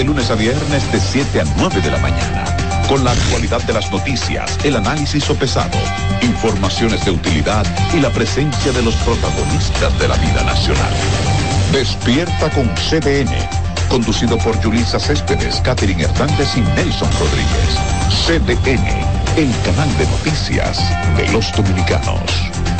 de lunes a viernes de 7 a 9 de la mañana. Con la actualidad de las noticias, el análisis pesado, informaciones de utilidad y la presencia de los protagonistas de la vida nacional. Despierta con CDN, conducido por Julisa Céspedes, Catherine Hernández y Nelson Rodríguez. CDN, el canal de noticias de los dominicanos.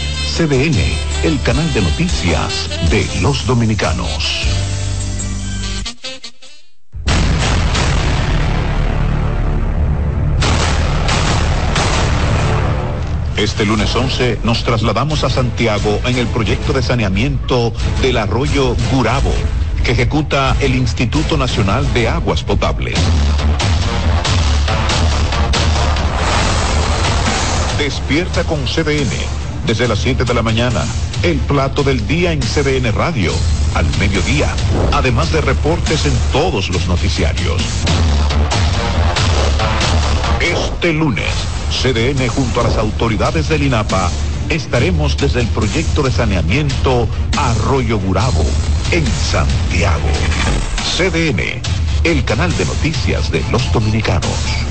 CDN, el canal de noticias de los dominicanos. Este lunes 11 nos trasladamos a Santiago en el proyecto de saneamiento del arroyo Gurabo, que ejecuta el Instituto Nacional de Aguas Potables. Despierta con CDN desde las 7 de la mañana. El plato del día en CDN Radio, al mediodía, además de reportes en todos los noticiarios. Este lunes, CDN junto a las autoridades del INAPA estaremos desde el proyecto de saneamiento Arroyo Burabo, en Santiago. CDN, el canal de noticias de los dominicanos.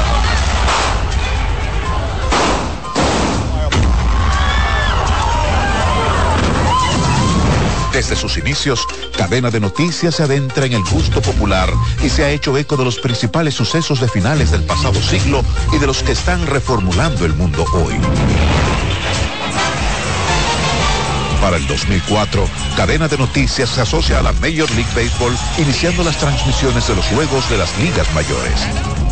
Desde sus inicios, Cadena de Noticias se adentra en el gusto popular y se ha hecho eco de los principales sucesos de finales del pasado siglo y de los que están reformulando el mundo hoy. Para el 2004, Cadena de Noticias se asocia a la Major League Baseball, iniciando las transmisiones de los juegos de las ligas mayores.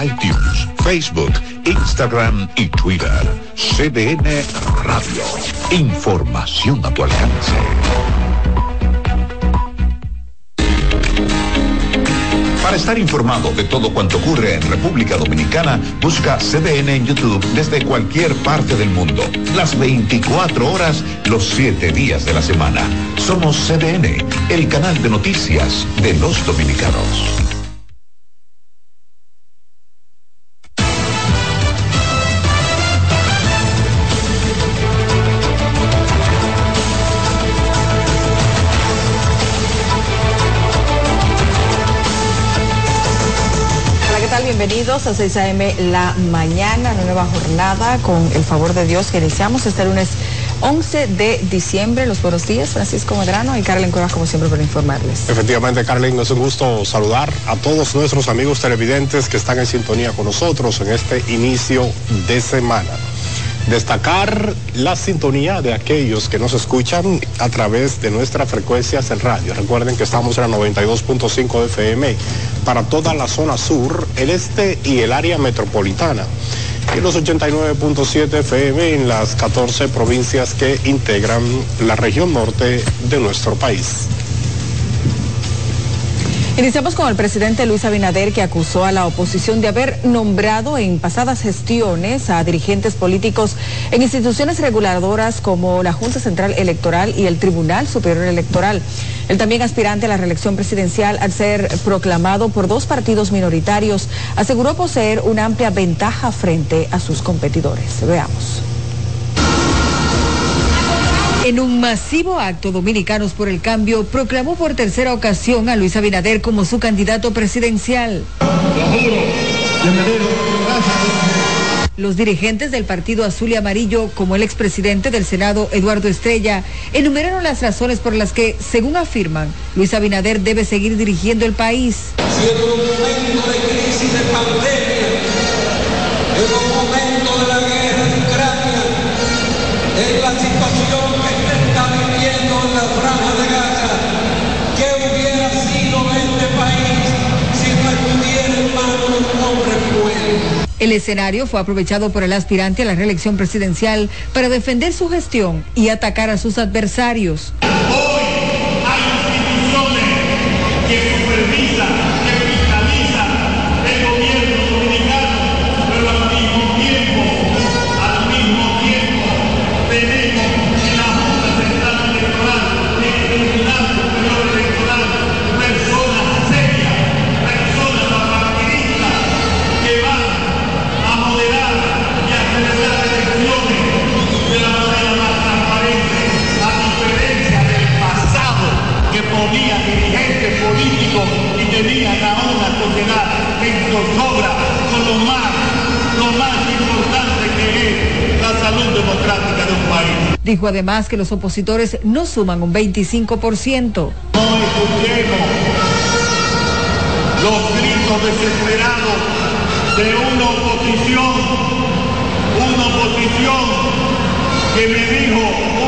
iTunes, Facebook Instagram y Twitter. CDN Radio. Información a tu alcance. Para estar informado de todo cuanto ocurre en República Dominicana, busca CDN en YouTube desde cualquier parte del mundo. Las 24 horas, los 7 días de la semana. Somos CDN, el canal de noticias de los dominicanos. A 6 a.m. la mañana, una nueva jornada con el favor de Dios que iniciamos este lunes 11 de diciembre. Los buenos días, Francisco Medrano y Carlen Cuevas, como siempre, para informarles. Efectivamente, Carlen, es un gusto saludar a todos nuestros amigos televidentes que están en sintonía con nosotros en este inicio de semana. Destacar la sintonía de aquellos que nos escuchan a través de nuestras frecuencias en radio. Recuerden que estamos en la 92.5 FM para toda la zona sur, el este y el área metropolitana. Y los 89.7 FM en las 14 provincias que integran la región norte de nuestro país. Iniciamos con el presidente Luis Abinader que acusó a la oposición de haber nombrado en pasadas gestiones a dirigentes políticos en instituciones reguladoras como la Junta Central Electoral y el Tribunal Superior Electoral. El también aspirante a la reelección presidencial, al ser proclamado por dos partidos minoritarios, aseguró poseer una amplia ventaja frente a sus competidores. Veamos. En un masivo acto, Dominicanos por el Cambio proclamó por tercera ocasión a Luis Abinader como su candidato presidencial. Los dirigentes del Partido Azul y Amarillo, como el expresidente del Senado, Eduardo Estrella, enumeraron las razones por las que, según afirman, Luis Abinader debe seguir dirigiendo el país. Si en un momento de crisis de pandemia, en un momento de la guerra en Ucrania, en la El escenario fue aprovechado por el aspirante a la reelección presidencial para defender su gestión y atacar a sus adversarios. Hoy tenían a una sociedad en zozobra con lo más, lo más importante que es la salud democrática de un país. Dijo además que los opositores no suman un 25%. No escuchemos los gritos desesperados de una oposición, una oposición que me dijo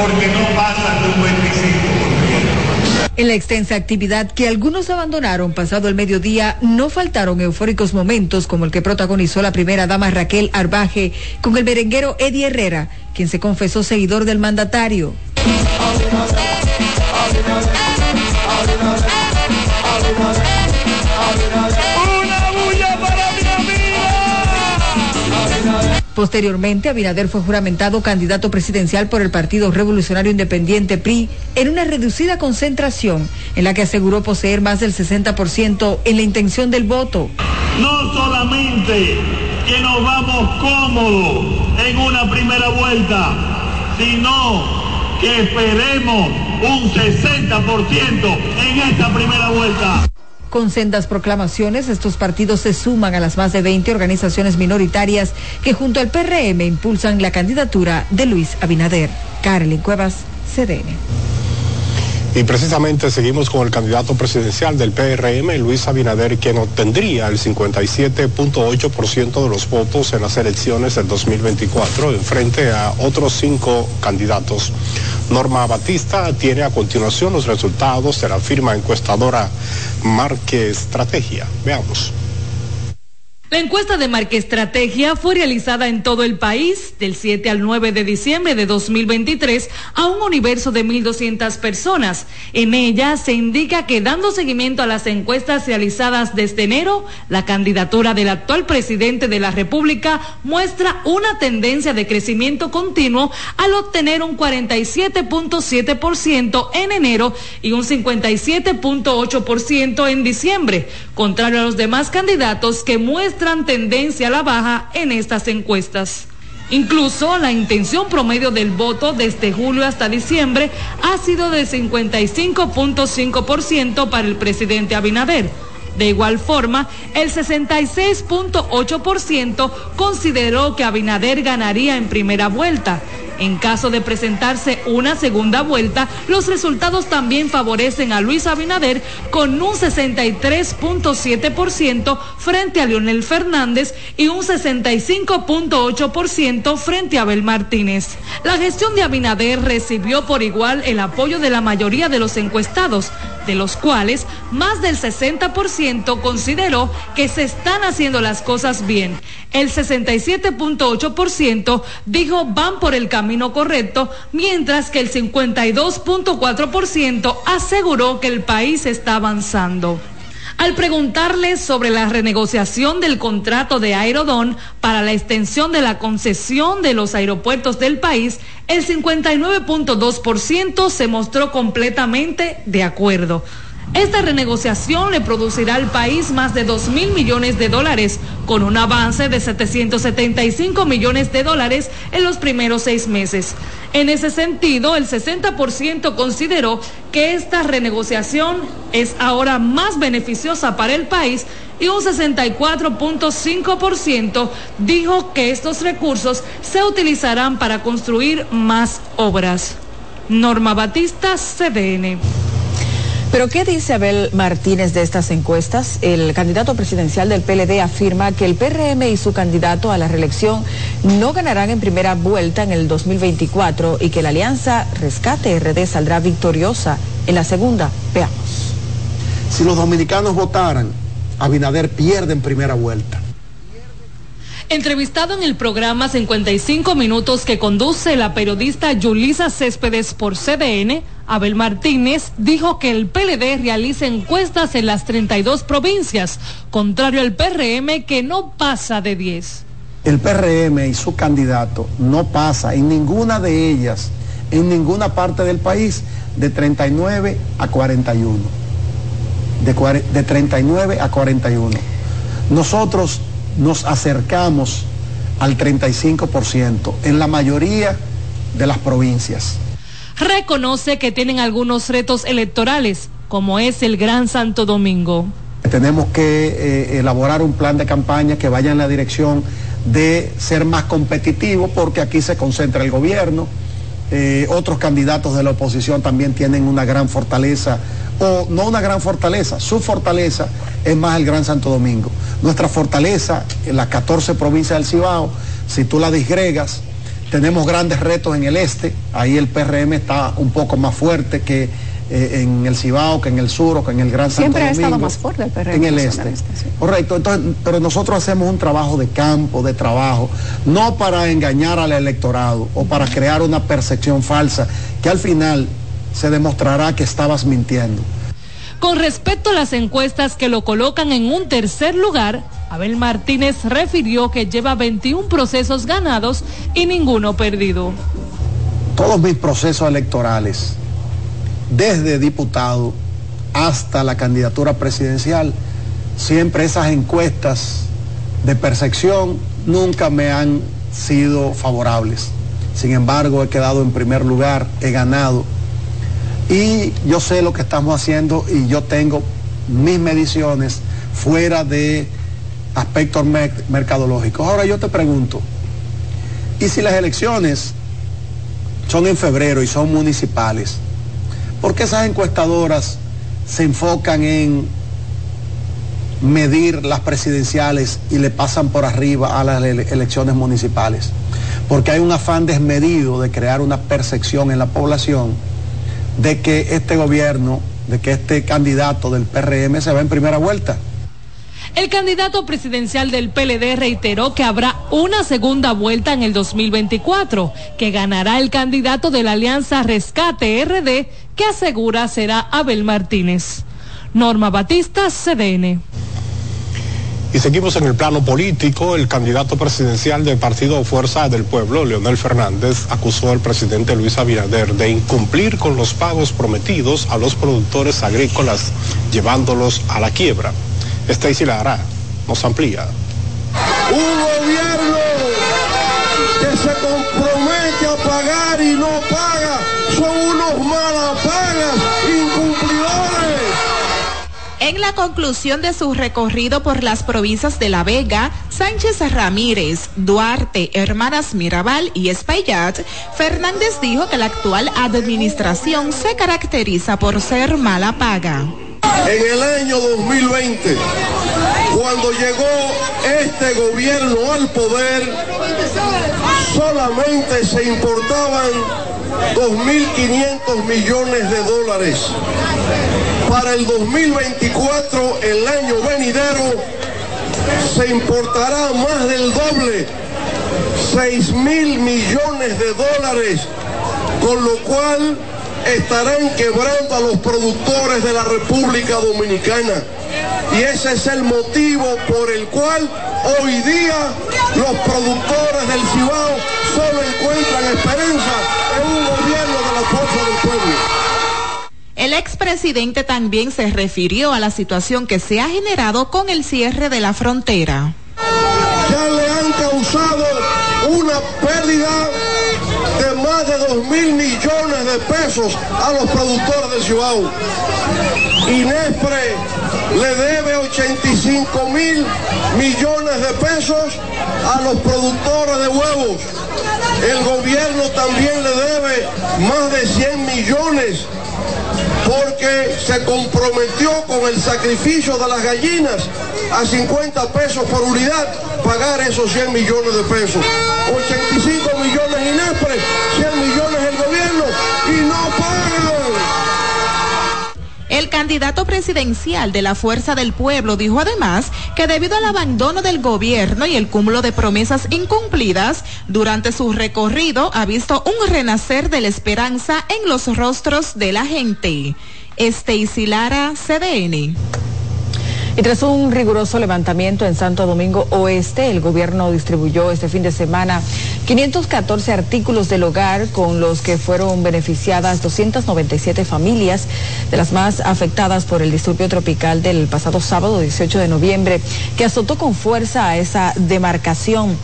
porque no pasan de un 25%. En la extensa actividad que algunos abandonaron pasado el mediodía, no faltaron eufóricos momentos como el que protagonizó la primera dama Raquel Arbaje con el merenguero Eddie Herrera, quien se confesó seguidor del mandatario. Posteriormente, Abinader fue juramentado candidato presidencial por el Partido Revolucionario Independiente PRI en una reducida concentración en la que aseguró poseer más del 60% en la intención del voto. No solamente que nos vamos cómodos en una primera vuelta, sino que esperemos un 60% en esta primera vuelta. Con sendas proclamaciones, estos partidos se suman a las más de 20 organizaciones minoritarias que junto al PRM impulsan la candidatura de Luis Abinader. Carolyn Cuevas, CDN. Y precisamente seguimos con el candidato presidencial del PRM, Luis Abinader, quien obtendría el 57.8% de los votos en las elecciones del 2024, en frente a otros cinco candidatos. Norma Batista tiene a continuación los resultados de la firma encuestadora Marque Estrategia. Veamos. La encuesta de Estrategia fue realizada en todo el país del 7 al 9 de diciembre de 2023 a un universo de 1.200 personas. En ella se indica que dando seguimiento a las encuestas realizadas desde enero, la candidatura del actual presidente de la República muestra una tendencia de crecimiento continuo al obtener un 47.7% en enero y un 57.8% en diciembre, contrario a los demás candidatos que muestran tendencia a la baja en estas encuestas. Incluso la intención promedio del voto desde julio hasta diciembre ha sido de 55.5% para el presidente Abinader. De igual forma, el 66.8% consideró que Abinader ganaría en primera vuelta en caso de presentarse una segunda vuelta, los resultados también favorecen a Luis Abinader con un 63.7% frente a Leonel Fernández y un 65.8% frente a Abel Martínez. La gestión de Abinader recibió por igual el apoyo de la mayoría de los encuestados, de los cuales más del 60% consideró que se están haciendo las cosas bien. El 67.8% dijo van por el camino correcto, mientras que el 52.4% aseguró que el país está avanzando. Al preguntarle sobre la renegociación del contrato de Aerodón para la extensión de la concesión de los aeropuertos del país, el 59.2% se mostró completamente de acuerdo. Esta renegociación le producirá al país más de 2 mil millones de dólares, con un avance de 775 millones de dólares en los primeros seis meses. En ese sentido, el 60% consideró que esta renegociación es ahora más beneficiosa para el país y un 64.5% dijo que estos recursos se utilizarán para construir más obras. Norma Batista, CDN. Pero ¿qué dice Abel Martínez de estas encuestas? El candidato presidencial del PLD afirma que el PRM y su candidato a la reelección no ganarán en primera vuelta en el 2024 y que la alianza Rescate RD saldrá victoriosa en la segunda. Veamos. Si los dominicanos votaran, Abinader pierde en primera vuelta. Entrevistado en el programa 55 Minutos que conduce la periodista Yulisa Céspedes por CDN, Abel Martínez dijo que el PLD realiza encuestas en las 32 provincias, contrario al PRM que no pasa de 10. El PRM y su candidato no pasa en ninguna de ellas, en ninguna parte del país, de 39 a 41. De, de 39 a 41. Nosotros nos acercamos al 35% en la mayoría de las provincias. Reconoce que tienen algunos retos electorales, como es el Gran Santo Domingo. Tenemos que eh, elaborar un plan de campaña que vaya en la dirección de ser más competitivo, porque aquí se concentra el gobierno. Eh, otros candidatos de la oposición también tienen una gran fortaleza, o no una gran fortaleza, su fortaleza es más el Gran Santo Domingo. Nuestra fortaleza en las 14 provincias del Cibao, si tú la disgregas, tenemos grandes retos en el este, ahí el PRM está un poco más fuerte que eh, en el Cibao, que en el sur o que en el Gran Santo Domingo. Siempre ha estado más fuerte el PRM. En el este. Correcto, entonces, pero nosotros hacemos un trabajo de campo, de trabajo, no para engañar al electorado o para crear una percepción falsa, que al final se demostrará que estabas mintiendo. Con respecto a las encuestas que lo colocan en un tercer lugar, Abel Martínez refirió que lleva 21 procesos ganados y ninguno perdido. Todos mis procesos electorales, desde diputado hasta la candidatura presidencial, siempre esas encuestas de percepción nunca me han sido favorables. Sin embargo, he quedado en primer lugar, he ganado y yo sé lo que estamos haciendo y yo tengo mis mediciones fuera de aspectos mercadológicos. Ahora yo te pregunto, ¿y si las elecciones son en febrero y son municipales? ¿Por qué esas encuestadoras se enfocan en medir las presidenciales y le pasan por arriba a las elecciones municipales? Porque hay un afán desmedido de crear una percepción en la población de que este gobierno, de que este candidato del PRM se va en primera vuelta. El candidato presidencial del PLD reiteró que habrá una segunda vuelta en el 2024, que ganará el candidato de la Alianza Rescate RD, que asegura será Abel Martínez. Norma Batista, CDN. Y seguimos en el plano político. El candidato presidencial del Partido Fuerza del Pueblo, Leonel Fernández, acusó al presidente Luis Abinader de incumplir con los pagos prometidos a los productores agrícolas, llevándolos a la quiebra. Stacy Lara nos amplía. Un gobierno que se compromete a pagar y no paga En la conclusión de su recorrido por las provincias de La Vega, Sánchez Ramírez, Duarte, Hermanas Mirabal y Espaillat, Fernández dijo que la actual administración se caracteriza por ser mala paga. En el año 2020, cuando llegó este gobierno al poder, solamente se importaban 2.500 millones de dólares. Para el 2024, el año venidero, se importará más del doble, 6 mil millones de dólares, con lo cual estarán quebrando a los productores de la República Dominicana. Y ese es el motivo por el cual hoy día los productores del Cibao solo encuentran esperanza en un gobierno de la fuerza del pueblo. El expresidente también se refirió a la situación que se ha generado con el cierre de la frontera. Ya le han causado una pérdida de 2 mil millones de pesos a los productores de Cibao. Inespre le debe 85 mil millones de pesos a los productores de huevos. El gobierno también le debe más de 100 millones porque se comprometió con el sacrificio de las gallinas a 50 pesos por unidad pagar esos 100 millones de pesos. 85 millones Inespre, El candidato presidencial de la Fuerza del Pueblo dijo además que debido al abandono del gobierno y el cúmulo de promesas incumplidas, durante su recorrido ha visto un renacer de la esperanza en los rostros de la gente. Stacy Lara, CDN. Y tras un riguroso levantamiento en Santo Domingo Oeste, el gobierno distribuyó este fin de semana 514 artículos del hogar con los que fueron beneficiadas 297 familias de las más afectadas por el disturbio tropical del pasado sábado 18 de noviembre, que azotó con fuerza a esa demarcación.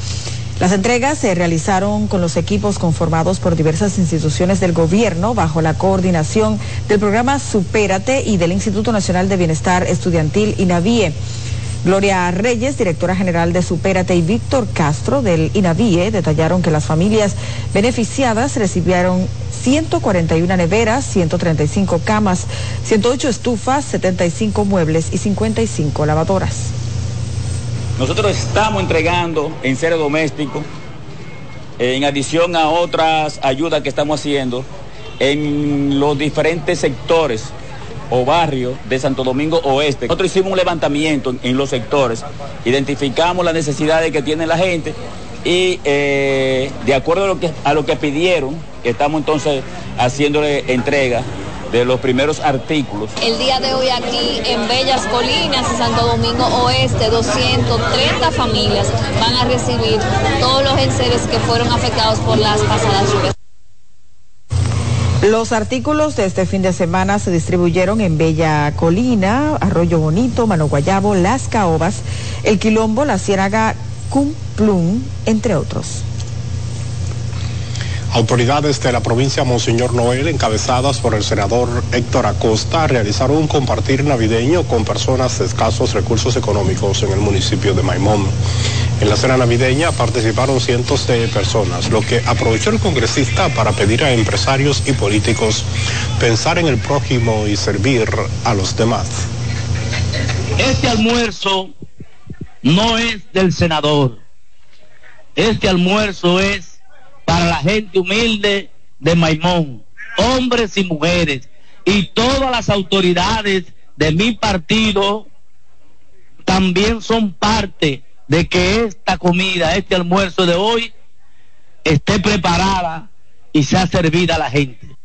Las entregas se realizaron con los equipos conformados por diversas instituciones del gobierno bajo la coordinación del programa Supérate y del Instituto Nacional de Bienestar Estudiantil INAVIE. Gloria Reyes, directora general de Supérate, y Víctor Castro del INAVIE detallaron que las familias beneficiadas recibieron 141 neveras, 135 camas, 108 estufas, 75 muebles y 55 lavadoras. Nosotros estamos entregando en seres doméstico, en adición a otras ayudas que estamos haciendo, en los diferentes sectores o barrios de Santo Domingo Oeste. Nosotros hicimos un levantamiento en los sectores, identificamos las necesidades que tiene la gente y eh, de acuerdo a lo, que, a lo que pidieron, estamos entonces haciéndole entrega de los primeros artículos. El día de hoy aquí en Bellas Colinas y Santo Domingo Oeste, 230 familias van a recibir todos los enseres que fueron afectados por las pasadas lluvias. Los artículos de este fin de semana se distribuyeron en Bella Colina, Arroyo Bonito, Mano Guayabo, Las Caobas, El Quilombo, La Ciénaga, Cumplum, entre otros. Autoridades de la provincia Monseñor Noel, encabezadas por el senador Héctor Acosta, realizaron un compartir navideño con personas de escasos recursos económicos en el municipio de Maimón. En la cena navideña participaron cientos de personas, lo que aprovechó el congresista para pedir a empresarios y políticos pensar en el prójimo y servir a los demás. Este almuerzo no es del senador. Este almuerzo es para la gente humilde de Maimón, hombres y mujeres, y todas las autoridades de mi partido también son parte de que esta comida, este almuerzo de hoy, esté preparada y sea servida a la gente.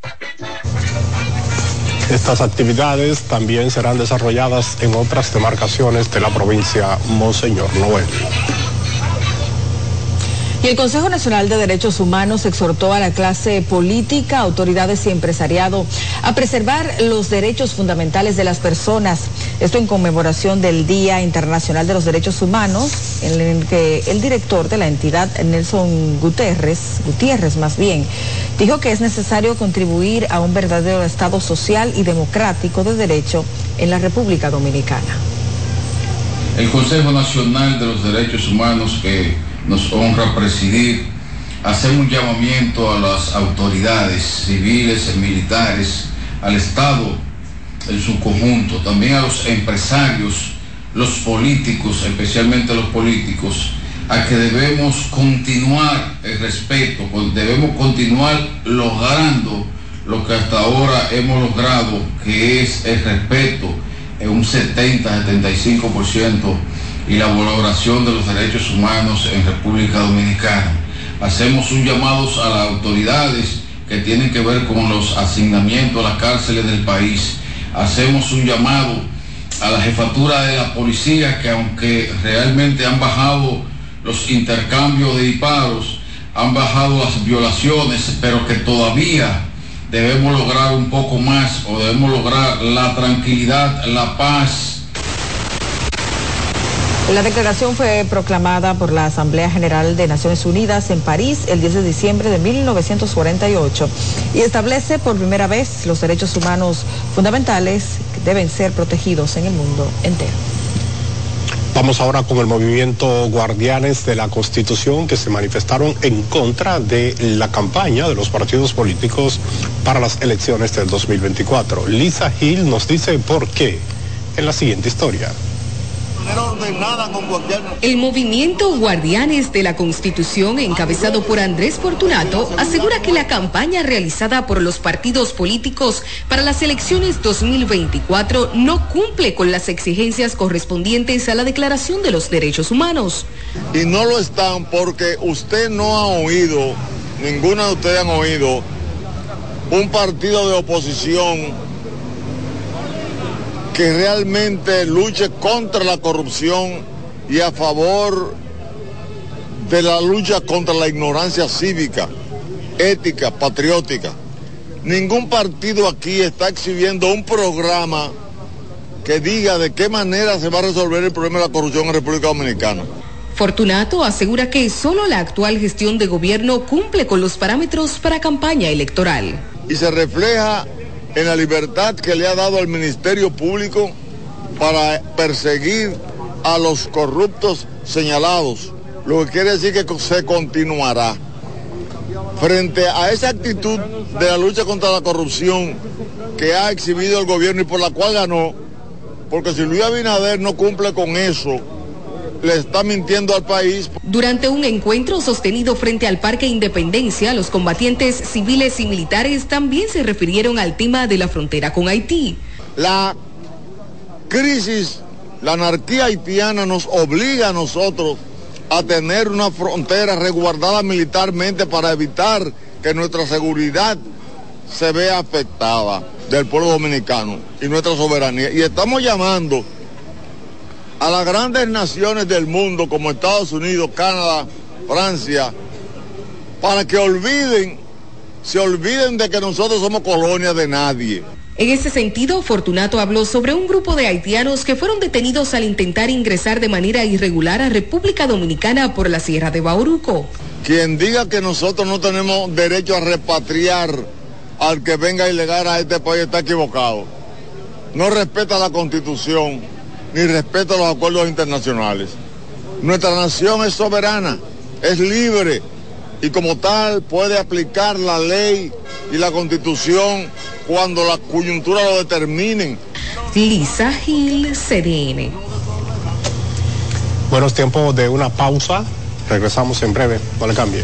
Estas actividades también serán desarrolladas en otras demarcaciones de la provincia Monseñor Noel. Y el Consejo Nacional de Derechos Humanos exhortó a la clase política, autoridades y empresariado a preservar los derechos fundamentales de las personas. Esto en conmemoración del Día Internacional de los Derechos Humanos, en el que el director de la entidad, Nelson Gutiérrez, Gutiérrez más bien, dijo que es necesario contribuir a un verdadero Estado social y democrático de derecho en la República Dominicana. El Consejo Nacional de los Derechos Humanos que nos honra presidir, hacer un llamamiento a las autoridades civiles y militares, al Estado en su conjunto, también a los empresarios, los políticos, especialmente los políticos, a que debemos continuar el respeto, debemos continuar logrando lo que hasta ahora hemos logrado, que es el respeto en un 70-75% y la valoración de los derechos humanos en República Dominicana. Hacemos un llamado a las autoridades que tienen que ver con los asignamientos a las cárceles del país. Hacemos un llamado a la jefatura de la policía que aunque realmente han bajado los intercambios de disparos, han bajado las violaciones, pero que todavía debemos lograr un poco más o debemos lograr la tranquilidad, la paz la declaración fue proclamada por la Asamblea General de Naciones Unidas en París el 10 de diciembre de 1948 y establece por primera vez los derechos humanos fundamentales que deben ser protegidos en el mundo entero. Vamos ahora con el movimiento Guardianes de la Constitución que se manifestaron en contra de la campaña de los partidos políticos para las elecciones del 2024. Lisa Hill nos dice por qué en la siguiente historia. El movimiento Guardianes de la Constitución, encabezado por Andrés Fortunato, asegura que la campaña realizada por los partidos políticos para las elecciones 2024 no cumple con las exigencias correspondientes a la Declaración de los Derechos Humanos. Y no lo están porque usted no ha oído, ninguna de ustedes han oído, un partido de oposición que realmente luche contra la corrupción y a favor de la lucha contra la ignorancia cívica, ética, patriótica. Ningún partido aquí está exhibiendo un programa que diga de qué manera se va a resolver el problema de la corrupción en República Dominicana. Fortunato asegura que solo la actual gestión de gobierno cumple con los parámetros para campaña electoral. Y se refleja en la libertad que le ha dado al Ministerio Público para perseguir a los corruptos señalados, lo que quiere decir que se continuará. Frente a esa actitud de la lucha contra la corrupción que ha exhibido el gobierno y por la cual ganó, porque si Luis Abinader no cumple con eso, le está mintiendo al país. Durante un encuentro sostenido frente al Parque Independencia, los combatientes civiles y militares también se refirieron al tema de la frontera con Haití. La crisis, la anarquía haitiana nos obliga a nosotros a tener una frontera resguardada militarmente para evitar que nuestra seguridad se vea afectada del pueblo dominicano y nuestra soberanía. Y estamos llamando a las grandes naciones del mundo como Estados Unidos, Canadá, Francia, para que olviden, se olviden de que nosotros somos colonia de nadie. En ese sentido, Fortunato habló sobre un grupo de haitianos que fueron detenidos al intentar ingresar de manera irregular a República Dominicana por la Sierra de Bauruco. Quien diga que nosotros no tenemos derecho a repatriar al que venga ilegal a este país está equivocado. No respeta la constitución ni respeto a los acuerdos internacionales. Nuestra nación es soberana, es libre y como tal puede aplicar la ley y la constitución cuando la coyuntura lo determinen. Lisa Gil, CDN. Buenos tiempos de una pausa. Regresamos en breve. No le cambie.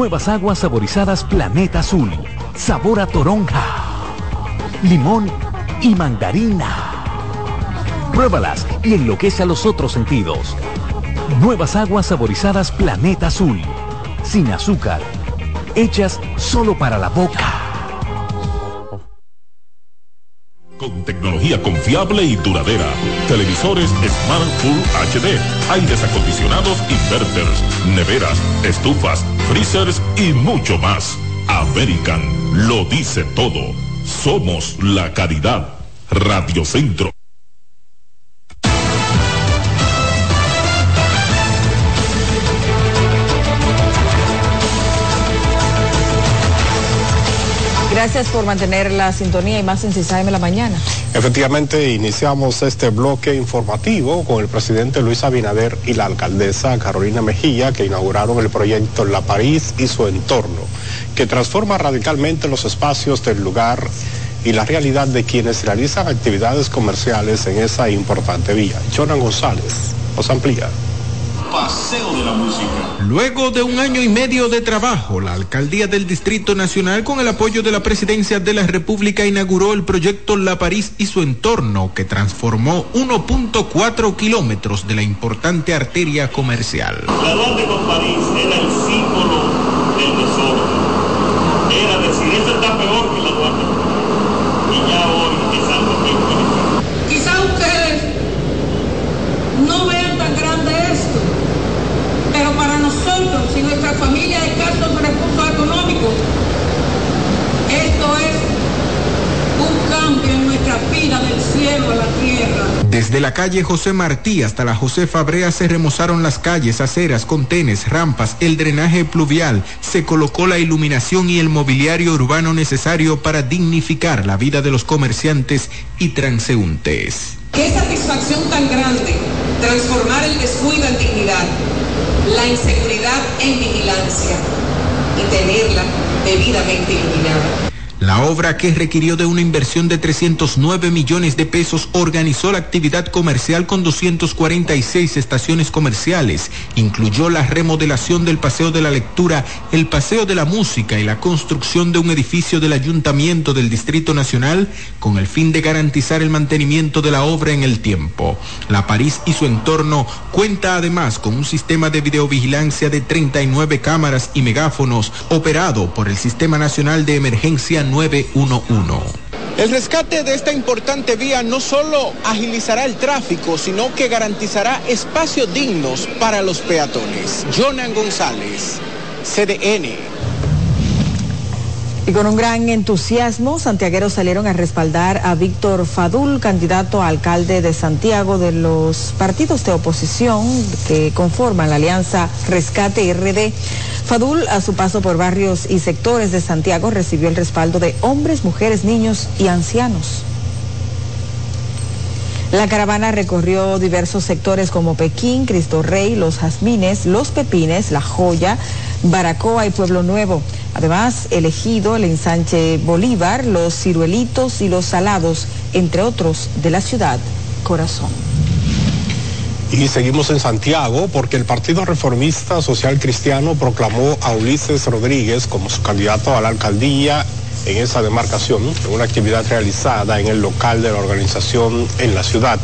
Nuevas aguas saborizadas Planeta Azul. Sabor a toronja, limón y mandarina. Pruébalas y enloquece a los otros sentidos. Nuevas aguas saborizadas Planeta Azul. Sin azúcar. Hechas solo para la boca. Con tecnología confiable y duradera. Televisores Smart Full HD. Aires acondicionados inverters. Neveras, estufas, freezers y mucho más. American lo dice todo. Somos la calidad. Radio Centro. Gracias por mantener la sintonía y más en CISAM la mañana. Efectivamente, iniciamos este bloque informativo con el presidente Luis Abinader y la alcaldesa Carolina Mejía, que inauguraron el proyecto La París y su entorno, que transforma radicalmente los espacios del lugar y la realidad de quienes realizan actividades comerciales en esa importante vía. Jonan González nos amplía. Paseo de la Música. Luego de un año y medio de trabajo, la alcaldía del Distrito Nacional, con el apoyo de la Presidencia de la República, inauguró el proyecto La París y su entorno, que transformó 1.4 kilómetros de la importante arteria comercial. La París era el símbolo del desorden. Era decir, esto está peor que la Duarte. Y ya hoy es algo que es Quizá ustedes no vean tan grande esto, pero para nosotros y nuestra familia de escasos recursos económicos, esto es un cambio en nuestra la tierra. Desde la calle José Martí hasta la José Fabrea se remozaron las calles, aceras, contenes, rampas, el drenaje pluvial, se colocó la iluminación y el mobiliario urbano necesario para dignificar la vida de los comerciantes y transeúntes. Qué satisfacción tan grande transformar el descuido en dignidad, la inseguridad en vigilancia y tenerla debidamente iluminada. La obra que requirió de una inversión de 309 millones de pesos organizó la actividad comercial con 246 estaciones comerciales. Incluyó la remodelación del Paseo de la Lectura, el Paseo de la Música y la construcción de un edificio del Ayuntamiento del Distrito Nacional con el fin de garantizar el mantenimiento de la obra en el tiempo. La París y su entorno cuenta además con un sistema de videovigilancia de 39 cámaras y megáfonos operado por el Sistema Nacional de Emergencia 911. El rescate de esta importante vía no solo agilizará el tráfico, sino que garantizará espacios dignos para los peatones. Jonan González, CDN. Y con un gran entusiasmo, santiagueros salieron a respaldar a Víctor Fadul, candidato a alcalde de Santiago de los partidos de oposición que conforman la alianza Rescate RD. Fadul, a su paso por barrios y sectores de Santiago, recibió el respaldo de hombres, mujeres, niños y ancianos. La caravana recorrió diversos sectores como Pekín, Cristo Rey, Los Jazmines, Los Pepines, La Joya, Baracoa y Pueblo Nuevo. Además, elegido el ensanche Bolívar, Los Ciruelitos y Los Salados, entre otros de la ciudad Corazón. Y seguimos en Santiago porque el Partido Reformista Social Cristiano proclamó a Ulises Rodríguez como su candidato a la alcaldía en esa demarcación, una actividad realizada en el local de la organización en la ciudad.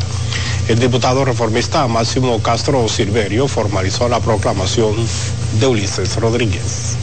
El diputado reformista Máximo Castro Silverio formalizó la proclamación de Ulises Rodríguez.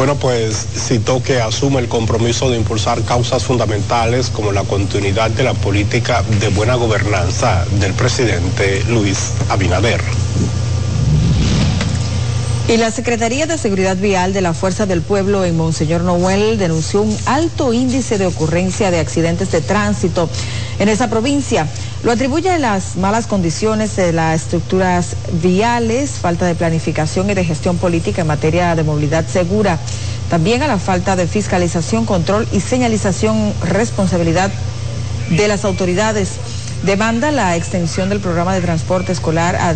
Bueno, pues citó que asume el compromiso de impulsar causas fundamentales como la continuidad de la política de buena gobernanza del presidente Luis Abinader. Y la Secretaría de Seguridad Vial de la Fuerza del Pueblo en Monseñor Noel denunció un alto índice de ocurrencia de accidentes de tránsito en esa provincia. Lo atribuye a las malas condiciones de las estructuras viales, falta de planificación y de gestión política en materia de movilidad segura. También a la falta de fiscalización, control y señalización, responsabilidad de las autoridades. Demanda la extensión del programa de transporte escolar a,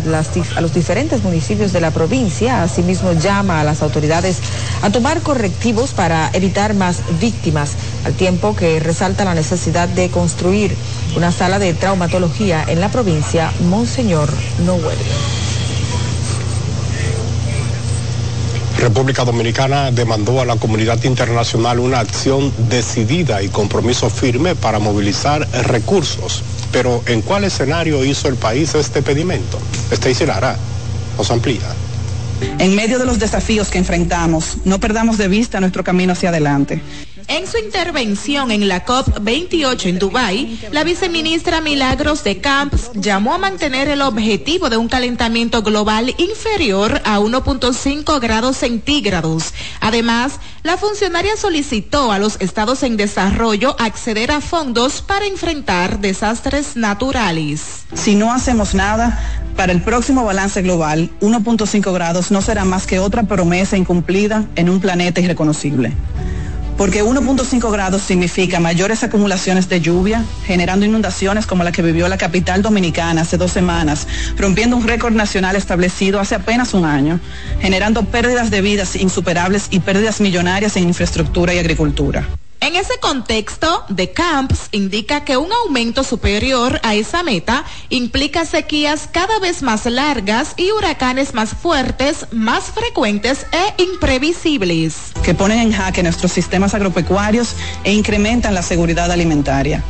los diferentes municipios de la provincia. Asimismo, llama a las autoridades a tomar correctivos para evitar más víctimas, al tiempo que resalta la necesidad de construir una sala de traumatología en la provincia Monseñor Noel. República Dominicana demandó a la comunidad internacional una acción decidida y compromiso firme para movilizar recursos. Pero ¿en cuál escenario hizo el país este pedimento? Stacy Lara nos amplía. En medio de los desafíos que enfrentamos, no perdamos de vista nuestro camino hacia adelante. En su intervención en la COP28 en Dubái, la viceministra Milagros de Camps llamó a mantener el objetivo de un calentamiento global inferior a 1.5 grados centígrados. Además, la funcionaria solicitó a los estados en desarrollo acceder a fondos para enfrentar desastres naturales. Si no hacemos nada, para el próximo balance global, 1.5 grados no será más que otra promesa incumplida en un planeta irreconocible. Porque 1.5 grados significa mayores acumulaciones de lluvia, generando inundaciones como la que vivió la capital dominicana hace dos semanas, rompiendo un récord nacional establecido hace apenas un año, generando pérdidas de vidas insuperables y pérdidas millonarias en infraestructura y agricultura. En ese contexto, The Camps indica que un aumento superior a esa meta implica sequías cada vez más largas y huracanes más fuertes, más frecuentes e imprevisibles. que ponen en jaque nuestros sistemas agropecuarios e incrementan la seguridad alimentaria.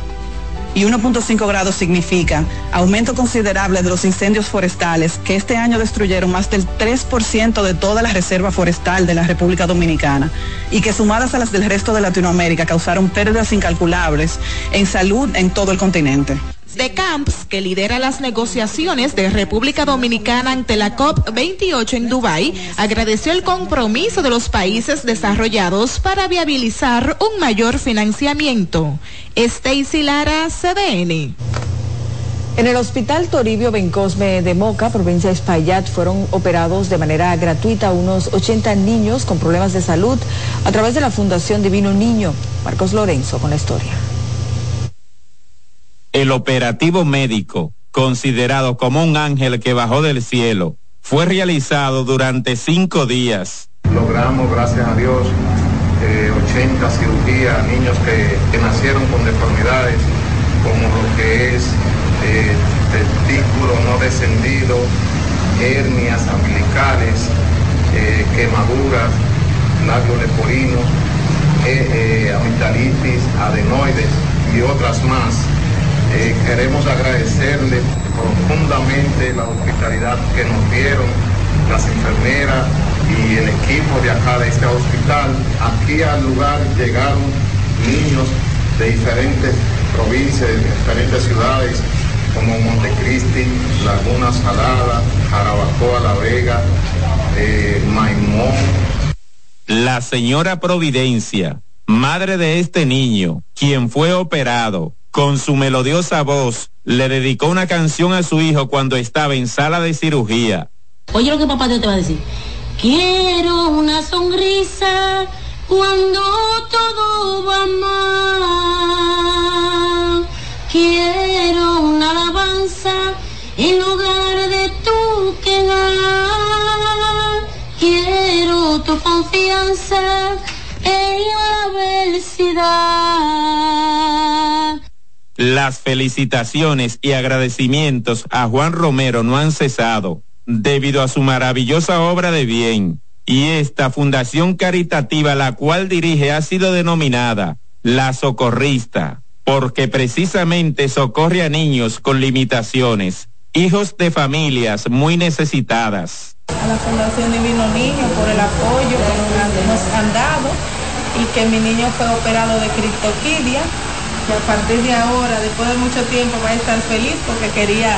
Y 1.5 grados significa aumento considerable de los incendios forestales que este año destruyeron más del 3% de toda la reserva forestal de la República Dominicana y que sumadas a las del resto de Latinoamérica causaron pérdidas incalculables en salud en todo el continente. The Camps, que lidera las negociaciones de República Dominicana ante la COP28 en Dubái, agradeció el compromiso de los países desarrollados para viabilizar un mayor financiamiento. Stacy Lara, CDN. En el Hospital Toribio Bencosme de Moca, provincia de Espaillat, fueron operados de manera gratuita unos 80 niños con problemas de salud a través de la Fundación Divino Niño. Marcos Lorenzo con la historia. El operativo médico, considerado como un ángel que bajó del cielo, fue realizado durante cinco días. Logramos, gracias a Dios, eh, 80 cirugías, niños que, nacieron con deformidades, como lo que es eh, testículo no descendido, hernias umbilicales, eh, quemaduras, labio leporino, eh, eh, amigdalitis, adenoides y otras más. Eh, queremos agradecerle profundamente la hospitalidad que nos dieron las enfermeras y el equipo de acá de este hospital. Aquí al lugar llegaron niños de diferentes provincias, de diferentes ciudades, como Montecristi, Laguna Salada, Jarabacoa, La Vega, eh, Maimón. La señora Providencia, madre de este niño, quien fue operado, con su melodiosa voz, le dedicó una canción a su hijo cuando estaba en sala de cirugía. Oye lo que papá te va a decir. Quiero una sonrisa cuando todo va mal. Quiero una alabanza en lugar de tu quedar. Quiero tu confianza en la adversidad. Las felicitaciones y agradecimientos a Juan Romero no han cesado debido a su maravillosa obra de bien. Y esta fundación caritativa la cual dirige ha sido denominada La Socorrista, porque precisamente socorre a niños con limitaciones, hijos de familias muy necesitadas. a la Fundación Divino Niño por el apoyo que nos han- dado y que mi niño fue operado de criptoquidia y a partir de ahora, después de mucho tiempo, va a estar feliz porque quería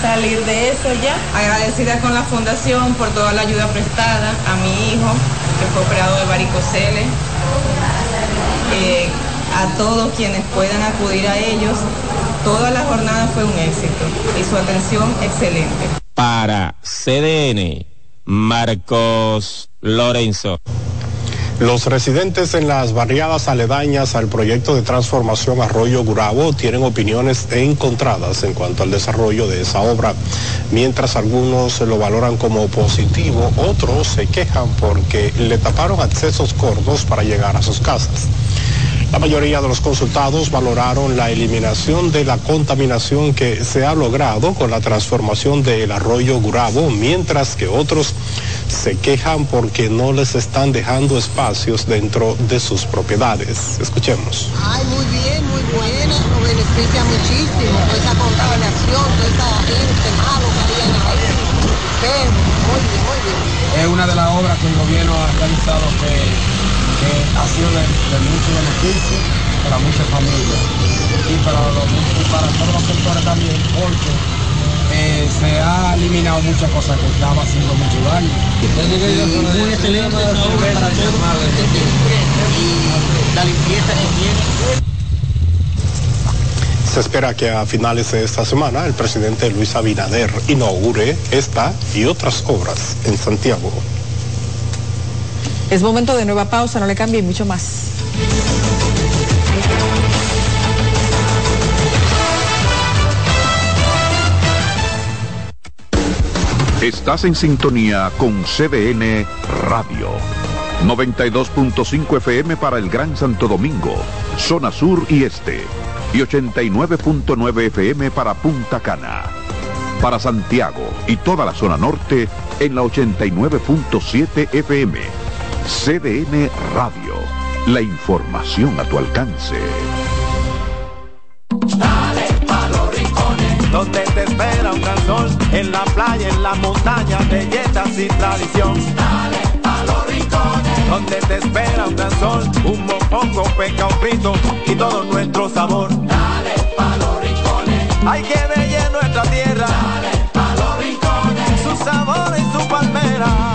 salir de eso ya. Agradecida con la fundación por toda la ayuda prestada a mi hijo que fue operado de varicocele, eh, a todos quienes puedan acudir a ellos. Toda la jornada fue un éxito y su atención excelente. Para CDN, Marcos Lorenzo. Los residentes en las barriadas aledañas al proyecto de transformación Arroyo Gurabo tienen opiniones encontradas en cuanto al desarrollo de esa obra. Mientras algunos lo valoran como positivo, otros se quejan porque le taparon accesos cortos para llegar a sus casas. La mayoría de los consultados valoraron la eliminación de la contaminación que se ha logrado con la transformación del arroyo Gurabo, mientras que otros se quejan porque no les están dejando espacios dentro de sus propiedades. Escuchemos. Ay, muy bien, muy buena, nos beneficia muchísimo toda esa contaminación, toda esa gente malo que había ahí, muy bien, muy bien. es una de las obras que el gobierno ha realizado que, ha sido de, mucho beneficio para muchas familias y para, para todos los sectores también porque eh, se ha eliminado muchas cosas que estaban haciendo mucho daño. Muy excelente la limpieza. Se espera que a finales de esta semana el presidente Luis Abinader inaugure esta y otras obras en Santiago. Es momento de nueva pausa, no le cambie mucho más. Estás en sintonía con CDN Radio. 92.5 FM para el Gran Santo Domingo, zona sur y este. Y 89.9 FM para Punta Cana. Para Santiago y toda la zona norte en la 89.7 FM. CDN Radio. La información a tu alcance. Dale pa' los rincones, donde te espera un gran sol, en la playa, en la montaña, belletas y tradición. Dale pa' los rincones, donde te espera un gran sol, un mopongo, peca, un frito y todo nuestro sabor. Dale pa' los rincones, hay que bella nuestra tierra. Dale pa' los rincones, su sabor y su palmera.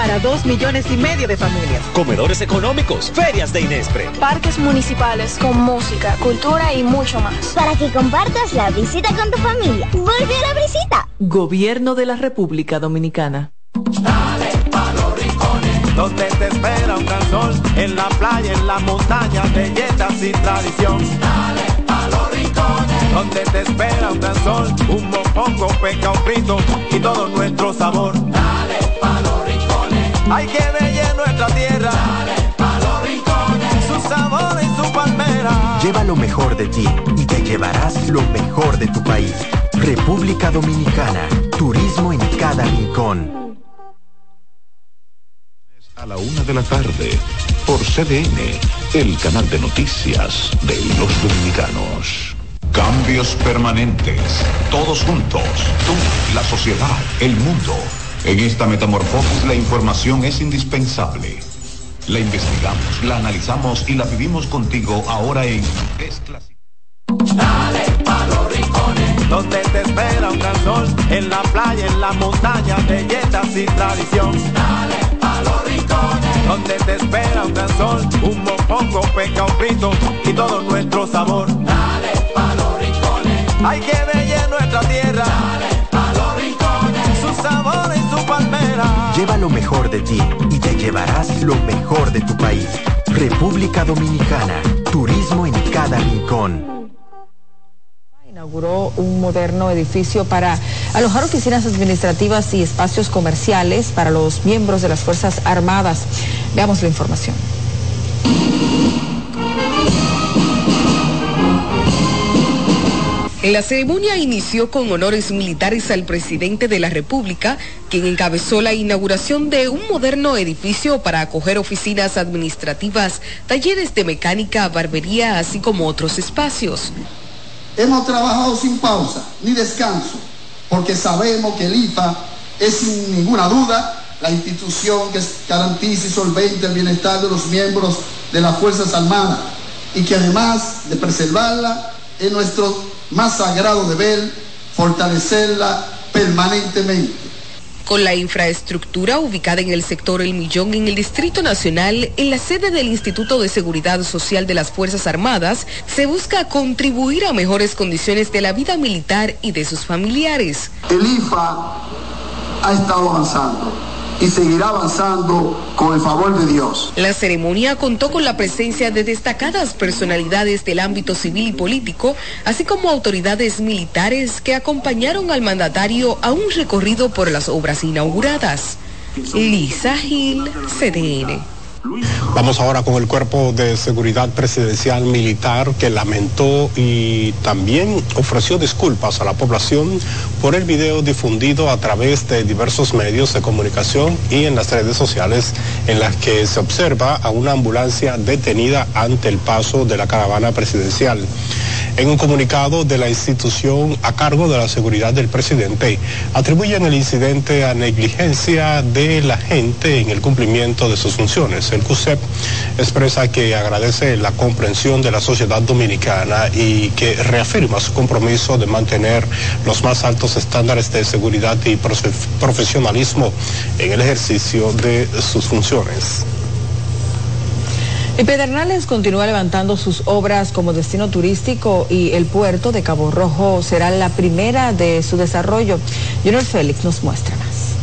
Para dos millones y medio de familias. Comedores económicos, ferias de Inespre. Parques municipales con música, cultura y mucho más. Para que compartas la visita con tu familia. Vuelve a la visita. Gobierno de la República Dominicana. Dale pa' los rincones, donde te espera un gran sol, en la playa, en la montaña, belletas y tradición. Dale pa' los rincones, donde te espera un gran sol, un mopongo, peca, un frito y todo nuestro sabor. Dale hay que ver nuestra tierra. Dale pa' los rincones, su sabor y su palmera. Lleva lo mejor de ti y te llevarás lo mejor de tu país. República Dominicana, turismo en cada rincón. A la una de la tarde, por CDN, el canal de noticias de los dominicanos. Cambios permanentes, todos juntos, tú, la sociedad, el mundo. En esta metamorfosis la información es indispensable. La investigamos, la analizamos y la vivimos contigo ahora en Dale pa' los rincones, donde te espera un gran sol, en la playa, en la montaña, belletas y tradición. Dale pa' los rincones, donde te espera un gran sol, un mopongo, peca, un frito y todo nuestro sabor. Dale pa' los rincones, hay que ver nuestra tierra. Dale Lleva lo mejor de ti y te llevarás lo mejor de tu país. República Dominicana, turismo en cada rincón. Inauguró un moderno edificio para alojar oficinas administrativas y espacios comerciales para los miembros de las Fuerzas Armadas. Veamos la información. La ceremonia inició con honores militares al presidente de la República, quien encabezó la inauguración de un moderno edificio para acoger oficinas administrativas, talleres de mecánica, barbería, así como otros espacios. Hemos trabajado sin pausa ni descanso, porque sabemos que el IFA es sin ninguna duda la institución que garantiza y solvente el bienestar de los miembros de las Fuerzas Armadas y que además de preservarla es nuestro más sagrado deber fortalecerla permanentemente. Con la infraestructura ubicada en el sector El Millón en el Distrito Nacional, en la sede del Instituto de Seguridad Social de las Fuerzas Armadas, se busca contribuir a mejores condiciones de la vida militar y de sus familiares. El IFA ha estado avanzando y seguirá avanzando con el favor de Dios. La ceremonia contó con la presencia de destacadas personalidades del ámbito civil y político, así como autoridades militares que acompañaron al mandatario a un recorrido por las obras inauguradas. Lisa Gil, CDN. Vamos ahora con el Cuerpo de Seguridad Presidencial Militar que lamentó y también ofreció disculpas a la población por el video difundido a través de diversos medios de comunicación y en las redes sociales en las que se observa a una ambulancia detenida ante el paso de la caravana presidencial. En un comunicado de la institución a cargo de la seguridad del presidente, atribuyen el incidente a negligencia de la gente en el cumplimiento de sus funciones. El CUSEP expresa que agradece la comprensión de la sociedad dominicana y que reafirma su compromiso de mantener los más altos estándares de seguridad y profesionalismo en el ejercicio de sus funciones. Y Pedernales continúa levantando sus obras como destino turístico y el puerto de Cabo Rojo será la primera de su desarrollo. Junior Félix nos muestra más.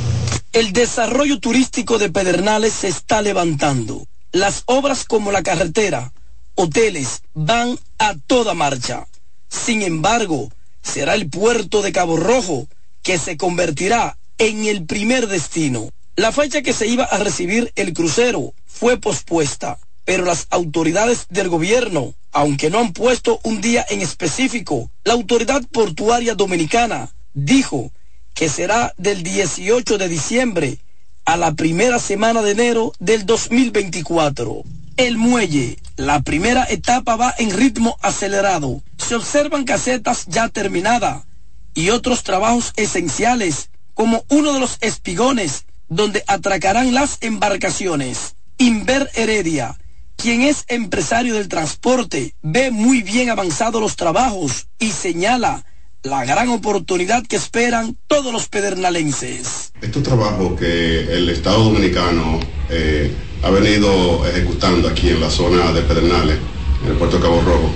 El desarrollo turístico de Pedernales se está levantando. Las obras como la carretera, hoteles, van a toda marcha. Sin embargo, será el puerto de Cabo Rojo que se convertirá en el primer destino. La fecha que se iba a recibir el crucero fue pospuesta pero las autoridades del gobierno, aunque no han puesto un día en específico, la autoridad portuaria dominicana dijo que será del 18 de diciembre a la primera semana de enero del 2024. El muelle, la primera etapa va en ritmo acelerado. Se observan casetas ya terminadas y otros trabajos esenciales, como uno de los espigones donde atracarán las embarcaciones. Inver Heredia, quien es empresario del transporte, ve muy bien avanzados los trabajos y señala la gran oportunidad que esperan todos los pedernalenses. Este trabajo que el Estado Dominicano eh, ha venido ejecutando aquí en la zona de Pedernales, en el puerto Cabo Rojo,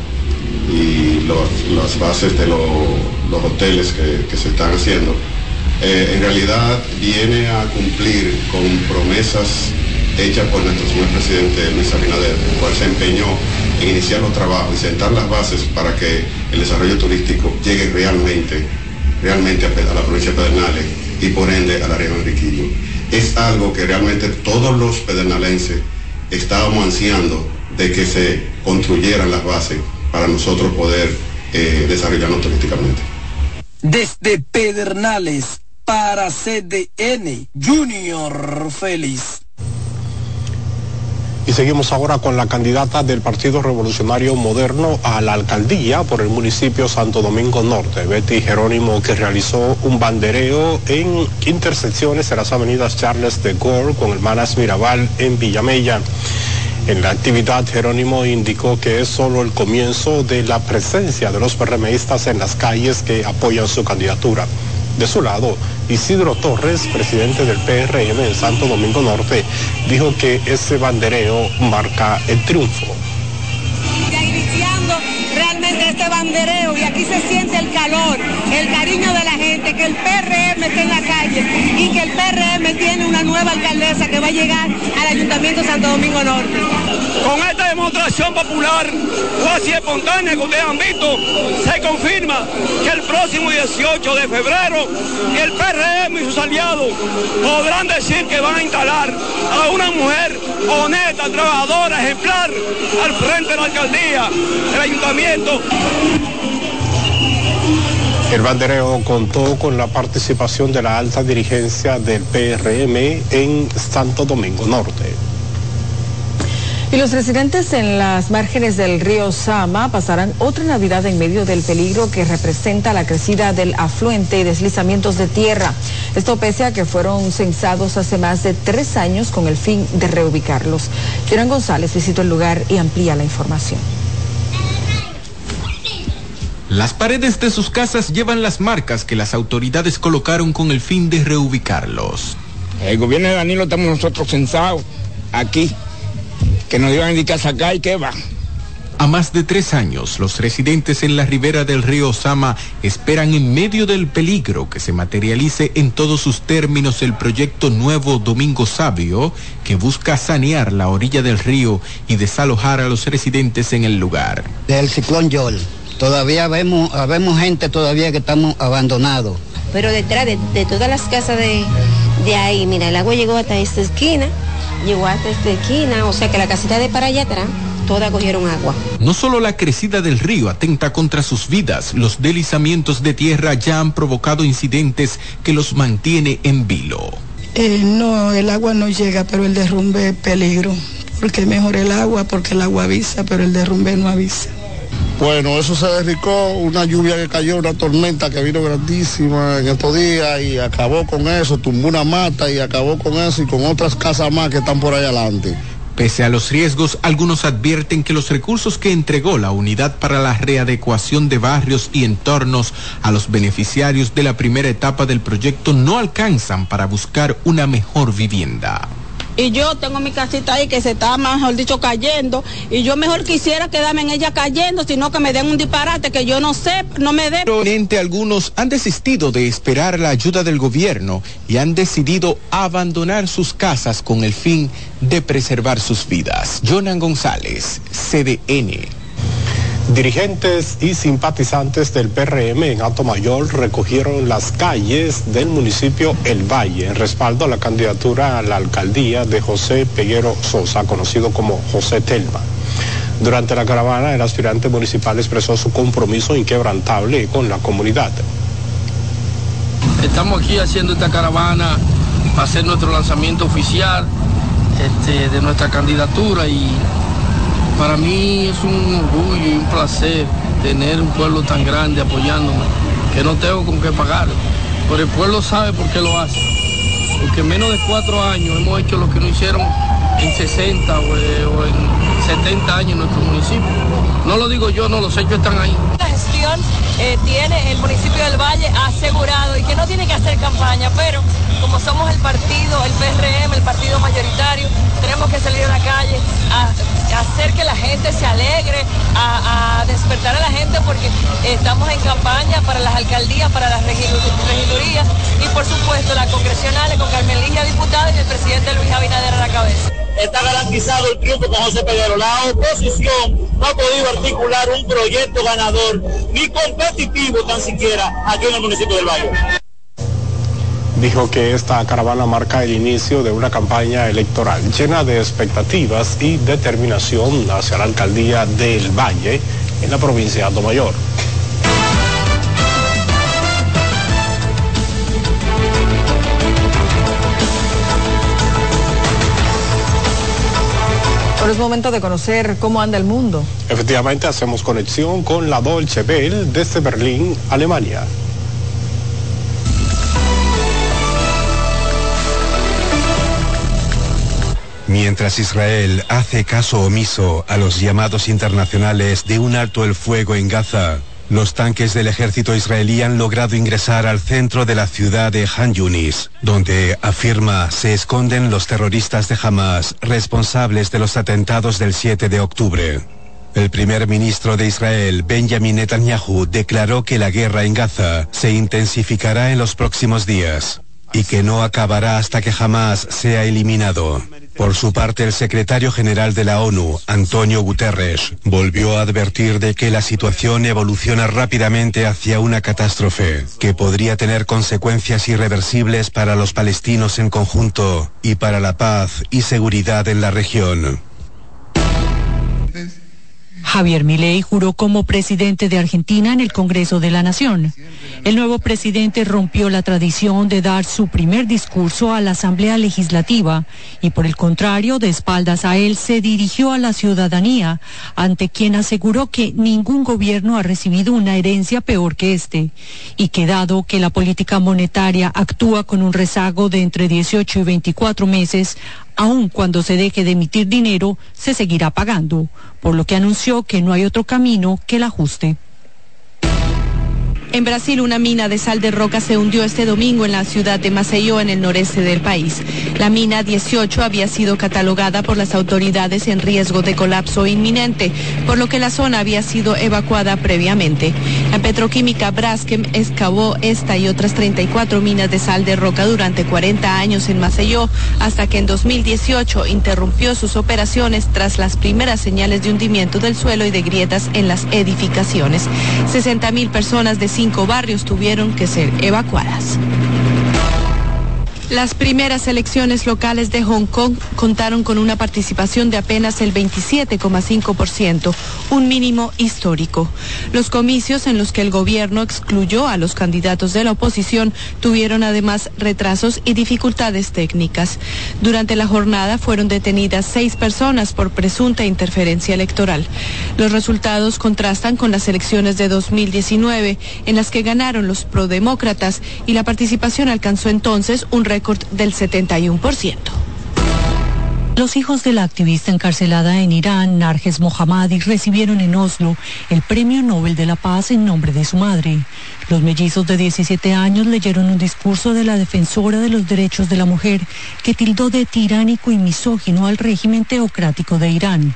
y las bases de los hoteles que, se están haciendo, eh, en realidad viene a cumplir con promesas hechas por nuestro señor presidente Luis Abinader, el cual se empeñó en iniciar los trabajos y sentar las bases para que el desarrollo turístico llegue realmente, realmente a, la provincia de Pedernales y por ende al área de Enriquillo. Es algo que realmente todos los pedernalenses estábamos ansiando de que se construyeran las bases para nosotros poder eh, desarrollarnos turísticamente. Desde Pedernales para CDN, Junior Félix. Y seguimos ahora con la candidata del Partido Revolucionario Moderno a la alcaldía por el municipio Santo Domingo Norte, Betty Jerónimo, que realizó un bandereo en intersecciones en las avenidas Charles de Gaulle con Hermanas Mirabal en Villamella. En la actividad, Jerónimo indicó que es solo el comienzo de la presencia de los PRMistas en las calles que apoyan su candidatura. De su lado, Isidro Torres, presidente del PRM en Santo Domingo Norte, dijo que ese bandereo marca el triunfo. Este bandereo y aquí se siente el calor, el cariño de la gente, que el PRM está en la calle y que el PRM tiene una nueva alcaldesa que va a llegar al Ayuntamiento Santo Domingo Norte. Con esta demostración popular, casi espontánea que ustedes han visto, se confirma que el próximo 18 de febrero el PRM y sus aliados podrán decir que van a instalar a una mujer honesta, trabajadora, ejemplar al frente de la alcaldía, del ayuntamiento. El bandereo contó con la participación de la alta dirigencia del PRM en Santo Domingo Norte. Y los residentes en las márgenes del río Sama pasarán otra Navidad en medio del peligro que representa la crecida del afluente y deslizamientos de tierra. Esto pese a que fueron censados hace más de tres años con el fin de reubicarlos. Kieran González visitó el lugar y amplía la información. Las paredes de sus casas llevan las marcas que las autoridades colocaron con el fin de reubicarlos. El gobierno de Danilo estamos nosotros censados aquí que nos iban a indicar acá y qué va. A más de tres años, los residentes en la ribera del río Sama esperan en medio del peligro que se materialice en todos sus términos el proyecto Nuevo Domingo Sabio, que busca sanear la orilla del río y desalojar a los residentes en el lugar. Del ciclón Yol, todavía vemos, vemos gente todavía que estamos abandonados. Pero detrás de, todas las casas de, de ahí, mira, el agua llegó hasta esta esquina llegó hasta esta esquina, o sea que la casita de para allá atrás, todas cogieron agua. No solo la crecida del río atenta contra sus vidas, los deslizamientos de tierra ya han provocado incidentes que los mantiene en vilo. Eh, no, el agua no llega, pero el derrumbe es peligro, porque mejor el agua, porque el agua avisa, pero el derrumbe no avisa. Bueno, eso se derricó, una lluvia que cayó, una tormenta que vino grandísima en estos días y acabó con eso, tumbó una mata y acabó con eso y con otras casas más que están por ahí adelante. Pese a los riesgos, algunos advierten que los recursos que entregó la Unidad para la Readecuación de Barrios y Entornos a los beneficiarios de la primera etapa del proyecto no alcanzan para buscar una mejor vivienda y yo tengo mi casita ahí que se está, mejor dicho, cayendo, y yo mejor quisiera quedarme en ella cayendo, sino que me den un disparate que yo no sé, no me den. Algunos han desistido de esperar la ayuda del gobierno y han decidido abandonar sus casas con el fin de preservar sus vidas. Jonan González, CDN. Dirigentes y simpatizantes del PRM en Alto Mayor recogieron las calles del municipio El Valle en respaldo a la candidatura a la alcaldía de José Peguero Sosa, conocido como José Telma. Durante la caravana, el aspirante municipal expresó su compromiso inquebrantable con la comunidad. Estamos aquí haciendo esta caravana para hacer nuestro lanzamiento oficial este, de nuestra candidatura y para mí es un orgullo y un placer tener un pueblo tan grande apoyándome, que no tengo con qué pagar. Pero el pueblo sabe por qué lo hace. Porque en menos de cuatro años hemos hecho lo que no hicieron en 60 o, en 70 años en nuestro municipio. No lo digo yo, no, los hechos están ahí. La gestión eh, tiene el municipio del Valle asegurado y que no tiene que hacer campaña, pero como somos el partido, el PRM, el partido mayoritario, tenemos que salir a la calle a, hacer que la gente se alegre, a, despertar a la gente porque estamos en campaña para las alcaldías, para las regidurías y por supuesto las congresionales con Carmen Ligia diputada y el presidente Luis Abinader a la cabeza está garantizado el triunfo con José Peguero. La oposición no ha podido articular un proyecto ganador ni competitivo tan siquiera aquí en el municipio del Valle. Dijo que esta caravana marca el inicio de una campaña electoral llena de expectativas y determinación hacia la alcaldía del Valle en la provincia de Mayor. Ahora es momento de conocer cómo anda el mundo. Efectivamente, hacemos conexión con la Dolce Welle desde Berlín, Alemania. Mientras Israel hace caso omiso a los llamados internacionales de un alto el fuego en Gaza, los tanques del ejército israelí han logrado ingresar al centro de la ciudad de Han Yunis, donde, afirma, se esconden los terroristas de Hamas responsables de los atentados del 7 de octubre. El primer ministro de Israel, Benjamin Netanyahu, declaró que la guerra en Gaza se intensificará en los próximos días y que no acabará hasta que jamás sea eliminado. Por su parte, el secretario general de la ONU, Antonio Guterres, volvió a advertir de que la situación evoluciona rápidamente hacia una catástrofe que podría tener consecuencias irreversibles para los palestinos en conjunto y para la paz y seguridad en la región. Javier Milei juró como presidente de Argentina en el Congreso de la Nación. El nuevo presidente rompió la tradición de dar su primer discurso a la Asamblea Legislativa y por el contrario, de espaldas a él, se dirigió a la ciudadanía, ante quien aseguró que ningún gobierno ha recibido una herencia peor que este y que dado que la política monetaria actúa con un rezago de entre 18 y 24 meses, aun cuando se deje de emitir dinero, se seguirá pagando, por lo que anunció que no hay otro camino que el ajuste. En Brasil, una mina de sal de roca se hundió este domingo en la ciudad de Maceió, en el noreste del país. La mina 18 había sido catalogada por las autoridades en riesgo de colapso inminente, por lo que la zona había sido evacuada previamente. La petroquímica Braskem excavó esta y otras 34 minas de sal de roca durante 40 años en Maceió, hasta que en 2018 interrumpió sus operaciones tras las primeras señales de hundimiento del suelo y de grietas en las edificaciones. 60 mil personas cinco barrios tuvieron que ser evacuadas. Las primeras elecciones locales de Hong Kong contaron con una participación de apenas el 27,5%, un mínimo histórico. Los comicios en los que el gobierno excluyó a los candidatos de la oposición tuvieron además retrasos y dificultades técnicas. Durante la jornada fueron detenidas seis personas por presunta interferencia electoral. Los resultados contrastan con las elecciones de 2019, en las que ganaron los prodemócratas y la participación alcanzó entonces un récord del 71%. Los hijos de la activista encarcelada en Irán, Narges Mohammadi, recibieron en Oslo el Premio Nobel de la Paz en nombre de su madre. Los mellizos de 17 años leyeron un discurso de la defensora de los derechos de la mujer que tildó de tiránico y misógino al régimen teocrático de Irán.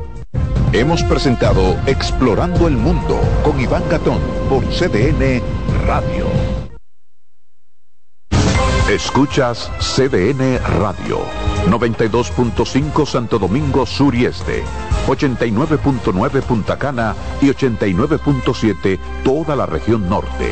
Hemos presentado Explorando el Mundo con Iván Gatón por CDN Radio. Escuchas CDN Radio, 92.5 Santo Domingo Sur y Este, 89.9 Punta Cana y 89.7 toda la región norte.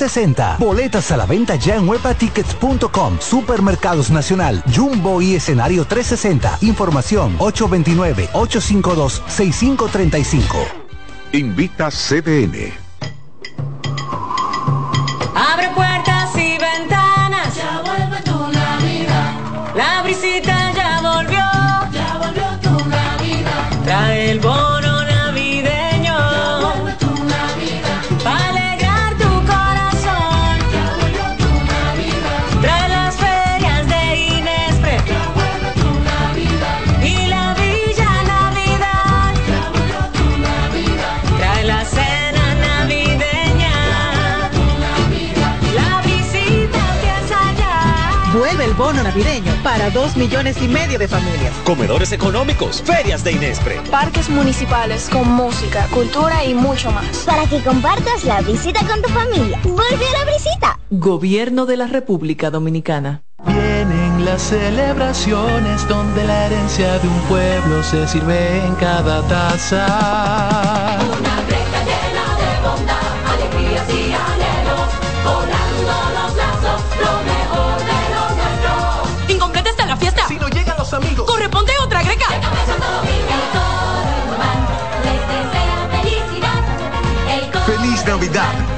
Boletas a la venta ya en webatickets.com. Supermercados Nacional, Jumbo y Escenario 360. Información 829-852-6535. Invita CDN. El bono navideño para dos millones y medio de familias. Comedores económicos, ferias de Inespre. Parques municipales con música, cultura y mucho más. Para que compartas la visita con tu familia. Vuelve a la visita. Gobierno de la República Dominicana. Vienen las celebraciones donde la herencia de un pueblo se sirve en cada taza.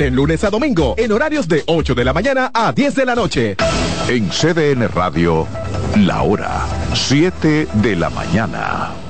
de lunes a domingo, en horarios de 8 de la mañana a 10 de la noche. En CDN Radio, la hora 7 de la mañana.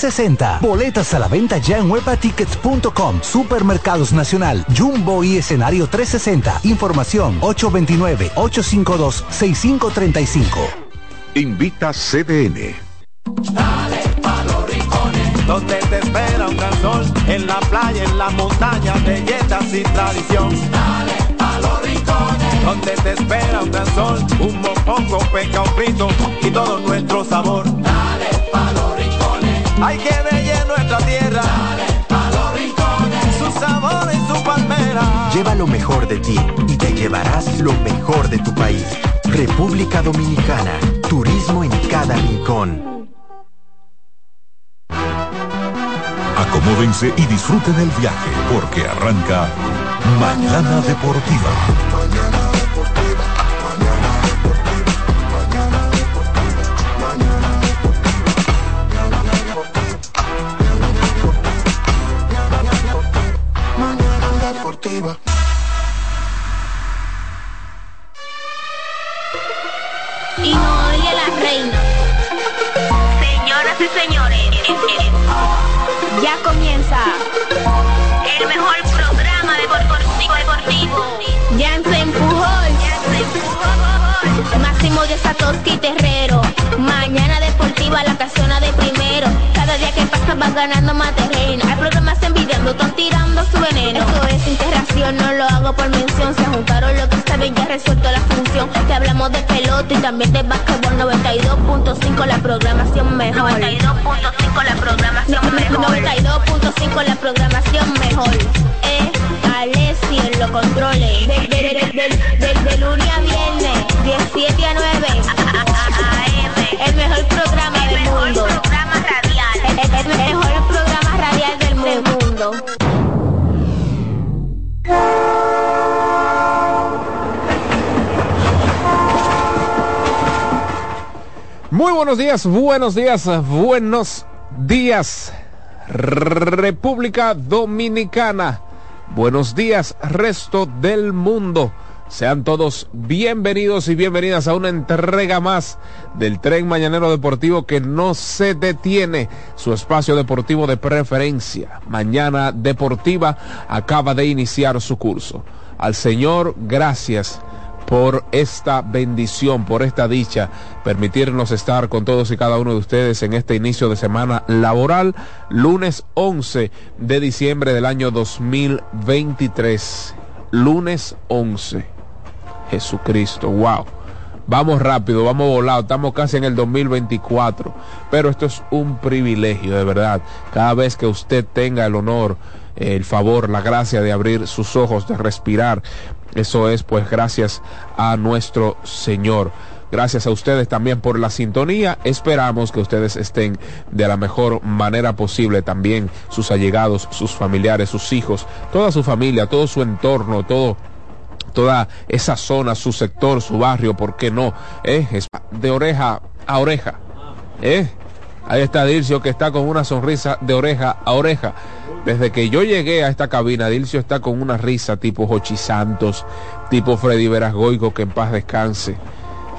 Boletas a la venta ya en webatickets.com, Supermercados Nacional, Jumbo y Escenario 360. Información 829-852-6535. Invita CDN. Dale pa los rincones, donde te espera un gran sol, en la playa, en la montaña, belletas y tradición. Dale pa los rincones, donde te espera un gran sol, un mopongo, peca, un frito y todo nuestro sabor. Hay que bella nuestra tierra. Dale pa los rincones, su sabor y su palmera. Lleva lo mejor de ti y te llevarás lo mejor de tu país. República Dominicana. Turismo en cada rincón. Acomódense y disfruten el viaje porque arranca Mañana Deportiva. Y Noelia la reina. Señoras y señores, ya comienza el mejor programa deportivo deportivo. Ya se empujó, Máximo de Satoshi Terrero. Mañana deportiva, la casona de primero. Cada día que pasa vas ganando más terreno. Hay programas envidiando, están tirando su veneno. Esto es interacción, no lo hago por mención. Se juntaron lo que saben, ya resuelto la función. Te hablamos de pelota y también de básquetbol 92.5 la programación mejor. 92.5 buenos días, buenos días, buenos días, República Dominicana. Buenos días, resto del mundo. Sean todos bienvenidos y bienvenidas a una entrega más del tren mañanero deportivo que no se detiene. Su espacio deportivo de preferencia. Mañana Deportiva acaba de iniciar su curso. Al Señor, gracias por esta bendición, por esta dicha, permitirnos estar con todos y cada uno de ustedes en este inicio de semana laboral, lunes 11 de diciembre del año 2023. Lunes 11. Jesucristo, wow. Vamos rápido, vamos volado, estamos casi en el 2024, pero esto es un privilegio, de verdad. Cada vez que usted tenga el honor, el favor, la gracia de abrir sus ojos, de respirar Eso es pues gracias a nuestro Señor. Gracias a ustedes también por la sintonía. Esperamos que ustedes estén de la mejor manera posible también, sus allegados, sus familiares, sus hijos, toda su familia, todo su entorno, todo toda esa zona, su sector, su barrio, ¿por qué no? ¿Eh? De oreja a oreja. ¿Eh? Ahí está Dilcio que está con una sonrisa de oreja a oreja. Desde que yo llegué a esta cabina, Dilcio está con una risa tipo Jochi Santos, tipo Freddy Verasgoico, que en paz descanse.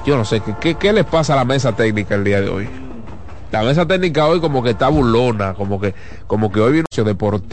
Yo no sé, ¿qué, ¿qué les pasa a la mesa técnica el día de hoy? La mesa técnica hoy como que está burlona, como que, como que hoy vino deportivo.